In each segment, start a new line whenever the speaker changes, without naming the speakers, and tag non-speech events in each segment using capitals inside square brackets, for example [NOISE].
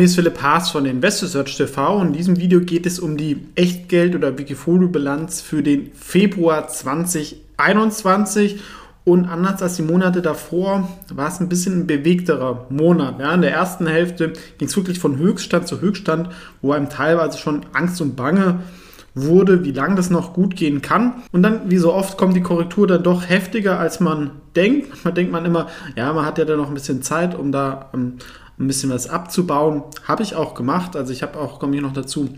Ist Philipp Haas von InvestorSearch TV in diesem Video geht es um die Echtgeld- oder Wikifolio-Bilanz für den Februar 2021 und anders als die Monate davor war es ein bisschen ein bewegterer Monat. Ja, in der ersten Hälfte ging es wirklich von Höchststand zu Höchststand, wo einem teilweise schon Angst und Bange wurde, wie lange das noch gut gehen kann. Und dann, wie so oft, kommt die Korrektur dann doch heftiger, als man denkt. Man denkt man immer, ja, man hat ja dann noch ein bisschen Zeit, um da ähm, ein bisschen was abzubauen. Habe ich auch gemacht. Also ich habe auch, komme hier noch dazu,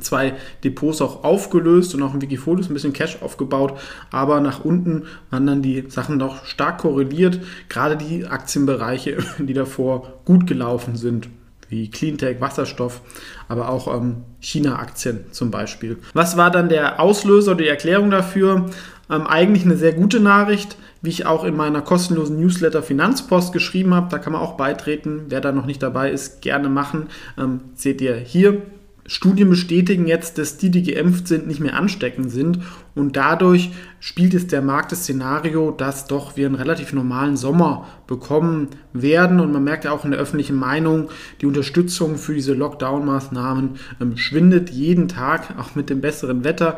zwei Depots auch aufgelöst und auch im Wikifolios ein bisschen Cash aufgebaut, aber nach unten waren dann die Sachen doch stark korreliert, gerade die Aktienbereiche, [LAUGHS] die davor gut gelaufen sind, wie Cleantech, Wasserstoff, aber auch ähm, China-Aktien zum Beispiel. Was war dann der Auslöser, die Erklärung dafür? Ähm, eigentlich eine sehr gute Nachricht wie ich auch in meiner kostenlosen Newsletter Finanzpost geschrieben habe. Da kann man auch beitreten. Wer da noch nicht dabei ist, gerne machen. Ähm, seht ihr hier. Studien bestätigen jetzt, dass die, die geimpft sind, nicht mehr ansteckend sind. Und dadurch spielt es der Markt das Szenario, dass doch wir einen relativ normalen Sommer bekommen werden. Und man merkt ja auch in der öffentlichen Meinung, die Unterstützung für diese Lockdown-Maßnahmen ähm, schwindet jeden Tag, auch mit dem besseren Wetter.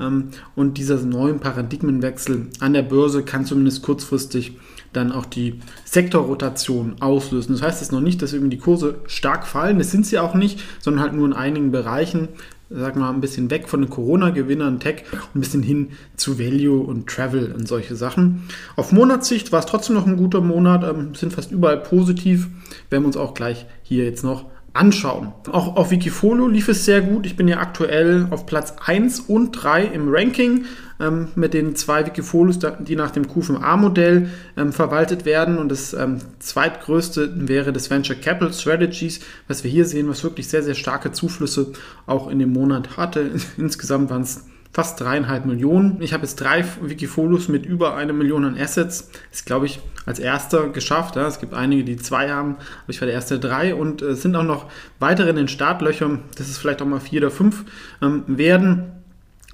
Ähm, und dieser neuen Paradigmenwechsel an der Börse kann zumindest kurzfristig dann auch die Sektorrotation auslösen. Das heißt jetzt noch nicht, dass irgendwie die Kurse stark fallen, das sind sie auch nicht, sondern halt nur in einigen Bereichen, sagen wir mal, ein bisschen weg von den Corona-Gewinnern, Tech ein bisschen hin zu Value und Travel und solche Sachen. Auf Monatssicht war es trotzdem noch ein guter Monat, ähm, sind fast überall positiv, werden wir uns auch gleich hier jetzt noch anschauen. Auch auf Wikifolio lief es sehr gut. Ich bin ja aktuell auf Platz 1 und 3 im Ranking ähm, mit den zwei Wikifolios, die nach dem QFMA-Modell ähm, verwaltet werden. Und das ähm, zweitgrößte wäre das Venture Capital Strategies, was wir hier sehen, was wirklich sehr, sehr starke Zuflüsse auch in dem Monat hatte. [LAUGHS] Insgesamt waren es fast dreieinhalb Millionen. Ich habe jetzt drei Wikifolios mit über eine Million an Assets. Ist, glaube ich, als erster geschafft. Ja. Es gibt einige, die zwei haben, aber ich war der erste drei und es äh, sind auch noch weitere in den Startlöchern, dass es vielleicht auch mal vier oder fünf ähm, werden.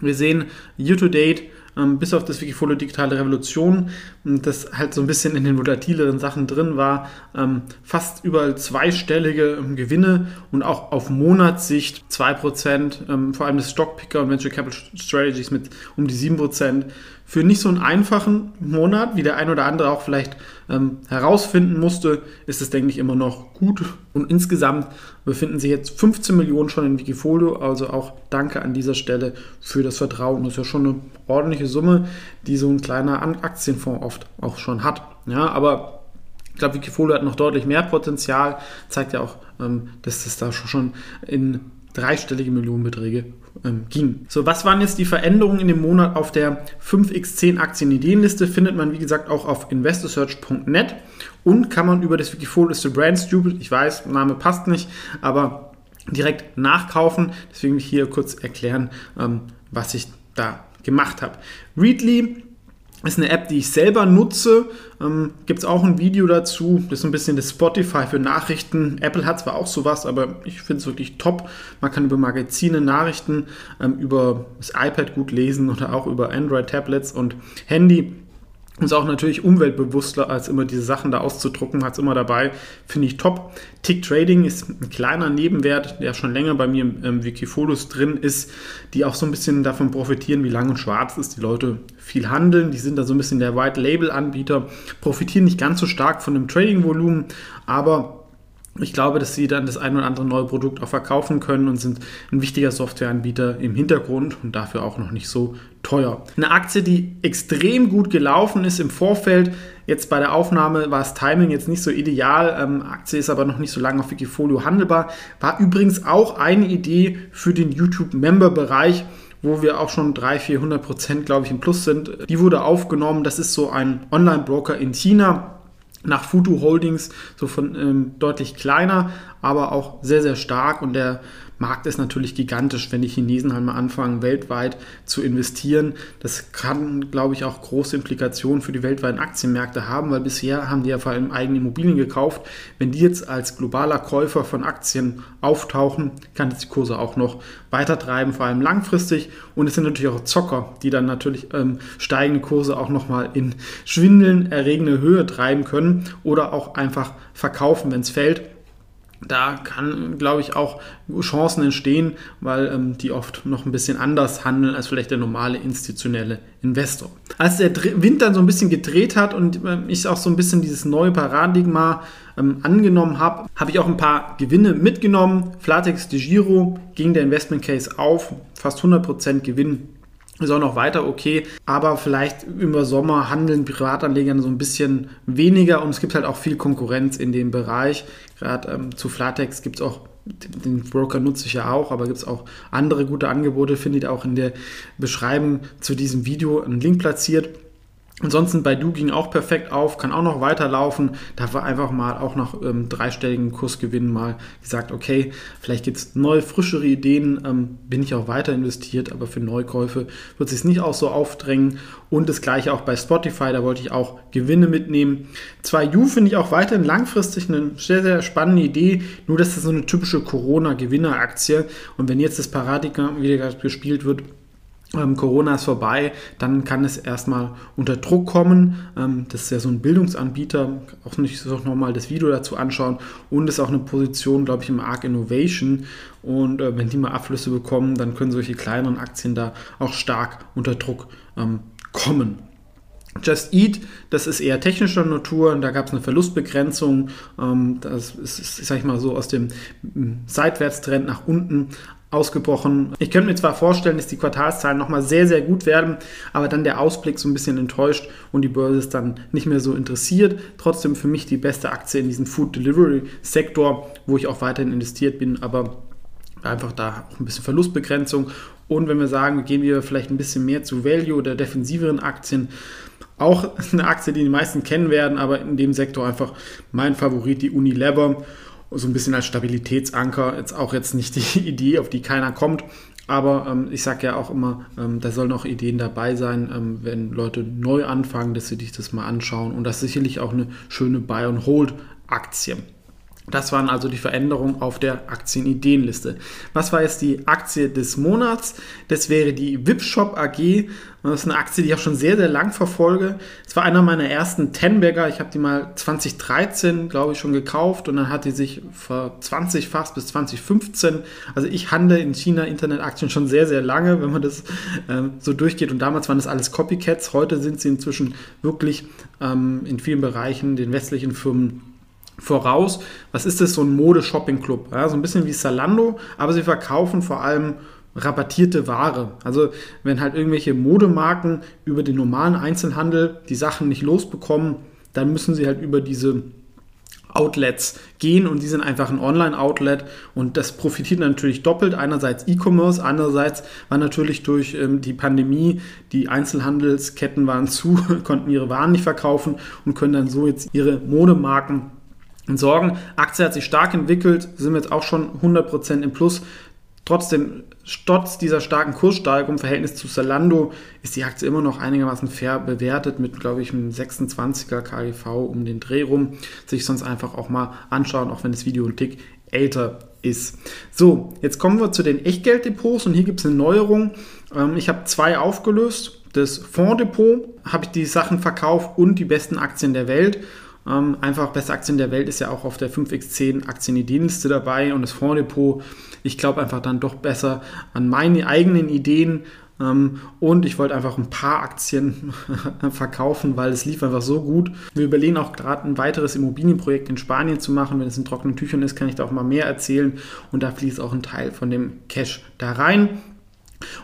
Wir sehen year to date ähm, bis auf das Wikifolio Digitale Revolution, das halt so ein bisschen in den volatileren Sachen drin war, ähm, fast überall zweistellige ähm, Gewinne und auch auf Monatssicht 2%, ähm, vor allem das Stockpicker und Venture Capital Strategies mit um die 7%. Für nicht so einen einfachen Monat, wie der ein oder andere auch vielleicht ähm, herausfinden musste, ist es, denke ich, immer noch gut. Und insgesamt befinden sich jetzt 15 Millionen schon in Wikifolio. Also auch danke an dieser Stelle für das Vertrauen. Das ist ja schon eine ordentliche Summe, die so ein kleiner Aktienfonds oft auch schon hat. Ja, aber ich glaube, Wikifolio hat noch deutlich mehr Potenzial. Zeigt ja auch, ähm, dass das da schon in dreistellige Millionenbeträge ähm, ging. So, was waren jetzt die Veränderungen in dem Monat auf der 5x10 Aktien-Ideenliste? Findet man, wie gesagt, auch auf investorsearch.net und kann man über das Wikifolio ist Brand Stupid, ich weiß, Name passt nicht, aber direkt nachkaufen. Deswegen will ich hier kurz erklären, ähm, was ich da gemacht habe. Readly ist eine App, die ich selber nutze. Ähm, Gibt es auch ein Video dazu. Das ist ein bisschen das Spotify für Nachrichten. Apple hat zwar auch sowas, aber ich finde es wirklich top. Man kann über Magazine, Nachrichten, ähm, über das iPad gut lesen oder auch über Android-Tablets und Handy ist auch natürlich umweltbewusster, als immer diese Sachen da auszudrucken, hat es immer dabei, finde ich top. Tick Trading ist ein kleiner Nebenwert, der schon länger bei mir im, im Wikifolios drin ist, die auch so ein bisschen davon profitieren, wie lang und schwarz ist. Die Leute viel handeln, die sind da so ein bisschen der White Label Anbieter, profitieren nicht ganz so stark von dem Trading-Volumen, aber ich glaube, dass sie dann das ein oder andere neue Produkt auch verkaufen können und sind ein wichtiger Softwareanbieter im Hintergrund und dafür auch noch nicht so teuer. Eine Aktie, die extrem gut gelaufen ist im Vorfeld. Jetzt bei der Aufnahme war das Timing jetzt nicht so ideal. Ähm, Aktie ist aber noch nicht so lange auf Wikifolio handelbar. War übrigens auch eine Idee für den YouTube-Member-Bereich wo wir auch schon 300, 400 Prozent, glaube ich, im Plus sind. Die wurde aufgenommen. Das ist so ein Online-Broker in China nach Futu Holdings, so von ähm, deutlich kleiner, aber auch sehr, sehr stark und der Markt ist natürlich gigantisch, wenn die Chinesen halt mal anfangen, weltweit zu investieren. Das kann, glaube ich, auch große Implikationen für die weltweiten Aktienmärkte haben, weil bisher haben die ja vor allem eigene Immobilien gekauft. Wenn die jetzt als globaler Käufer von Aktien auftauchen, kann das die Kurse auch noch weiter treiben, vor allem langfristig. Und es sind natürlich auch Zocker, die dann natürlich ähm, steigende Kurse auch nochmal in schwindeln erregende Höhe treiben können oder auch einfach verkaufen, wenn es fällt da kann, glaube ich, auch Chancen entstehen, weil ähm, die oft noch ein bisschen anders handeln als vielleicht der normale institutionelle Investor. Als der Wind dann so ein bisschen gedreht hat und ähm, ich auch so ein bisschen dieses neue Paradigma ähm, angenommen habe, habe ich auch ein paar Gewinne mitgenommen. Flatex de Giro ging der Investment Case auf, fast 100% Gewinn ist auch noch weiter okay, aber vielleicht über Sommer handeln Privatanleger so ein bisschen weniger und es gibt halt auch viel Konkurrenz in dem Bereich. Gerade ähm, zu Flatex gibt es auch, den Broker nutze ich ja auch, aber gibt es auch andere gute Angebote, findet auch in der Beschreibung zu diesem Video einen Link platziert. Ansonsten bei Du ging auch perfekt auf, kann auch noch weiterlaufen. Da war einfach mal auch nach ähm, dreistelligen Kursgewinnen mal gesagt, okay, vielleicht gibt es neue, frischere Ideen, ähm, bin ich auch weiter investiert, aber für Neukäufe wird sich nicht auch so aufdrängen. Und das gleiche auch bei Spotify, da wollte ich auch Gewinne mitnehmen. 2U finde ich auch weiterhin langfristig eine sehr, sehr spannende Idee, nur dass das so eine typische Corona-Gewinner-Aktie und wenn jetzt das Paradigma wieder gespielt wird, ähm, Corona ist vorbei, dann kann es erstmal unter Druck kommen. Ähm, das ist ja so ein Bildungsanbieter, auch nicht so nochmal das Video dazu anschauen und ist auch eine Position, glaube ich, im Arc Innovation. Und äh, wenn die mal Abflüsse bekommen, dann können solche kleineren Aktien da auch stark unter Druck ähm, kommen. Just Eat, das ist eher technischer Natur, da gab es eine Verlustbegrenzung, ähm, das ist, sag ich mal so, aus dem Seitwärtstrend nach unten ausgebrochen. Ich könnte mir zwar vorstellen, dass die Quartalszahlen nochmal sehr, sehr gut werden, aber dann der Ausblick so ein bisschen enttäuscht und die Börse ist dann nicht mehr so interessiert. Trotzdem für mich die beste Aktie in diesem Food Delivery Sektor, wo ich auch weiterhin investiert bin, aber einfach da auch ein bisschen Verlustbegrenzung. Und wenn wir sagen, gehen wir vielleicht ein bisschen mehr zu Value oder defensiveren Aktien, auch eine Aktie, die die meisten kennen werden, aber in dem Sektor einfach mein Favorit, die Unilever so ein bisschen als Stabilitätsanker. Jetzt auch jetzt nicht die [LAUGHS] Idee, auf die keiner kommt. Aber ähm, ich sage ja auch immer, ähm, da sollen auch Ideen dabei sein, ähm, wenn Leute neu anfangen, dass sie sich das mal anschauen. Und das ist sicherlich auch eine schöne Buy-and-Hold-Aktie. Das waren also die Veränderungen auf der Aktienideenliste. Was war jetzt die Aktie des Monats? Das wäre die Wipshop AG. Das ist eine Aktie, die ich auch schon sehr, sehr lang verfolge. Es war einer meiner ersten Tenbagger. Ich habe die mal 2013, glaube ich, schon gekauft und dann hat die sich vor 20 fast bis 2015. Also ich handle in China Internetaktien schon sehr, sehr lange, wenn man das ähm, so durchgeht. Und damals waren das alles Copycats. Heute sind sie inzwischen wirklich ähm, in vielen Bereichen den westlichen Firmen voraus. Was ist das? So ein Mode-Shopping-Club. Ja, so ein bisschen wie Salando, aber sie verkaufen vor allem rabattierte Ware. Also wenn halt irgendwelche Modemarken über den normalen Einzelhandel die Sachen nicht losbekommen, dann müssen sie halt über diese Outlets gehen und die sind einfach ein Online-Outlet und das profitiert natürlich doppelt. Einerseits E-Commerce, andererseits war natürlich durch ähm, die Pandemie die Einzelhandelsketten waren [LAUGHS] zu, konnten ihre Waren nicht verkaufen und können dann so jetzt ihre Modemarken Sorgen. Aktie hat sich stark entwickelt, sind jetzt auch schon 100% im Plus. Trotzdem, trotz dieser starken Kurssteigerung im Verhältnis zu Zalando ist die Aktie immer noch einigermaßen fair bewertet mit, glaube ich, einem 26er KGV um den Dreh rum. Sich sonst einfach auch mal anschauen, auch wenn das Video ein Tick älter ist. So, jetzt kommen wir zu den Echtgelddepots und hier gibt es eine Neuerung. Ähm, ich habe zwei aufgelöst. Das Fonddepot habe ich die Sachen verkauft und die besten Aktien der Welt. Ähm, einfach beste Aktien der Welt ist ja auch auf der 5x10 Aktienideenliste dabei und das Fonddepot, ich glaube einfach dann doch besser an meine eigenen Ideen. Ähm, und ich wollte einfach ein paar Aktien [LAUGHS] verkaufen, weil es lief einfach so gut. Wir überlegen auch gerade ein weiteres Immobilienprojekt in Spanien zu machen. Wenn es in trockenen Tüchern ist, kann ich da auch mal mehr erzählen. Und da fließt auch ein Teil von dem Cash da rein.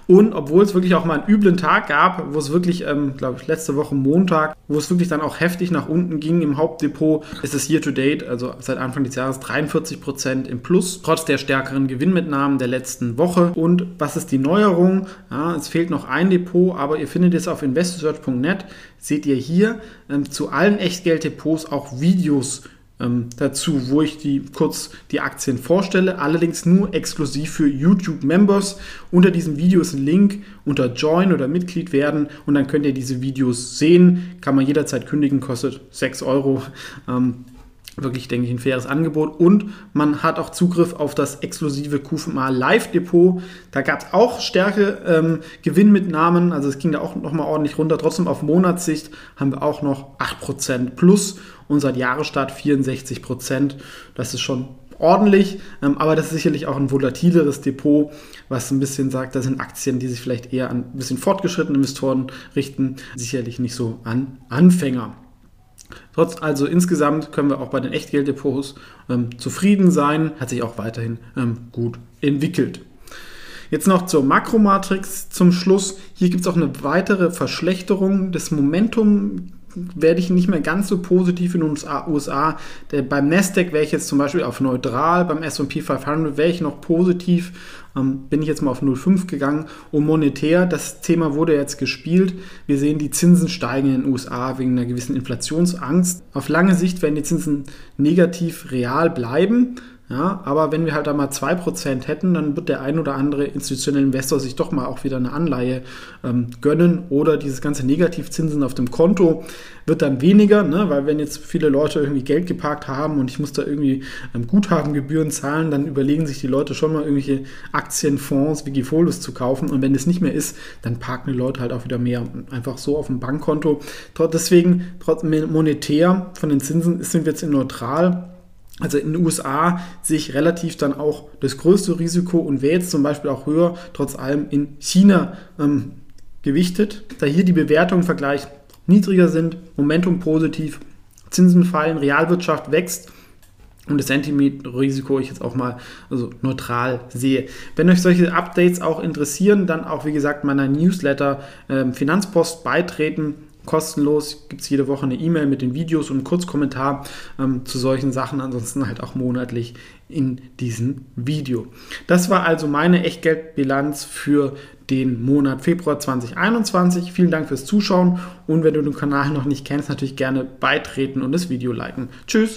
Und obwohl es wirklich auch mal einen üblen Tag gab, wo es wirklich, ähm, glaube ich, letzte Woche Montag, wo es wirklich dann auch heftig nach unten ging im Hauptdepot, ist es year to date, also seit Anfang des Jahres 43 Prozent im Plus, trotz der stärkeren Gewinnmitnahmen der letzten Woche. Und was ist die Neuerung? Ja, es fehlt noch ein Depot, aber ihr findet es auf investorsearch.net, seht ihr hier ähm, zu allen Echtgelddepots auch Videos ähm, dazu, wo ich die kurz die Aktien vorstelle, allerdings nur exklusiv für YouTube-Members. Unter diesem Video ist ein Link unter Join oder Mitglied werden und dann könnt ihr diese Videos sehen. Kann man jederzeit kündigen, kostet 6 Euro. Ähm, wirklich, denke ich, ein faires Angebot. Und man hat auch Zugriff auf das exklusive QFMA Live Depot. Da gab es auch Stärke ähm, Gewinnmitnahmen. Also es ging da auch nochmal ordentlich runter. Trotzdem auf Monatssicht haben wir auch noch 8% plus und seit Jahresstart 64%. Das ist schon ordentlich, ähm, aber das ist sicherlich auch ein volatileres Depot, was ein bisschen sagt, das sind Aktien, die sich vielleicht eher an ein bisschen fortgeschrittene Investoren richten, sicherlich nicht so an Anfänger. Trotz also insgesamt können wir auch bei den Echtgelddepots ähm, zufrieden sein, hat sich auch weiterhin ähm, gut entwickelt. Jetzt noch zur Makromatrix zum Schluss. Hier gibt es auch eine weitere Verschlechterung des Momentum werde ich nicht mehr ganz so positiv in den USA. Beim Nasdaq wäre ich jetzt zum Beispiel auf neutral, beim S&P 500 wäre ich noch positiv, ähm, bin ich jetzt mal auf 0,5 gegangen. Und monetär, das Thema wurde jetzt gespielt. Wir sehen, die Zinsen steigen in den USA wegen einer gewissen Inflationsangst. Auf lange Sicht werden die Zinsen negativ real bleiben. Ja, aber wenn wir halt da mal 2% hätten, dann wird der ein oder andere institutionelle Investor sich doch mal auch wieder eine Anleihe ähm, gönnen oder dieses ganze Negativzinsen auf dem Konto wird dann weniger, ne? weil wenn jetzt viele Leute irgendwie Geld geparkt haben und ich muss da irgendwie ähm, Guthabengebühren zahlen, dann überlegen sich die Leute schon mal irgendwelche Aktienfonds, Wikifolios zu kaufen und wenn es nicht mehr ist, dann parken die Leute halt auch wieder mehr einfach so auf dem Bankkonto. Deswegen, trotz monetär von den Zinsen sind wir jetzt neutral also in den USA sich relativ dann auch das größte Risiko und wäre jetzt zum Beispiel auch höher, trotz allem in China ähm, gewichtet. Da hier die Bewertungen im Vergleich niedriger sind, Momentum positiv, Zinsen fallen, Realwirtschaft wächst und das Sentiment-Risiko ich jetzt auch mal also neutral sehe. Wenn euch solche Updates auch interessieren, dann auch wie gesagt meiner Newsletter äh, Finanzpost beitreten kostenlos. Gibt es jede Woche eine E-Mail mit den Videos und einen Kurzkommentar ähm, zu solchen Sachen. Ansonsten halt auch monatlich in diesem Video. Das war also meine Echtgeldbilanz für den Monat Februar 2021. Vielen Dank fürs Zuschauen und wenn du den Kanal noch nicht kennst, natürlich gerne beitreten und das Video liken. Tschüss!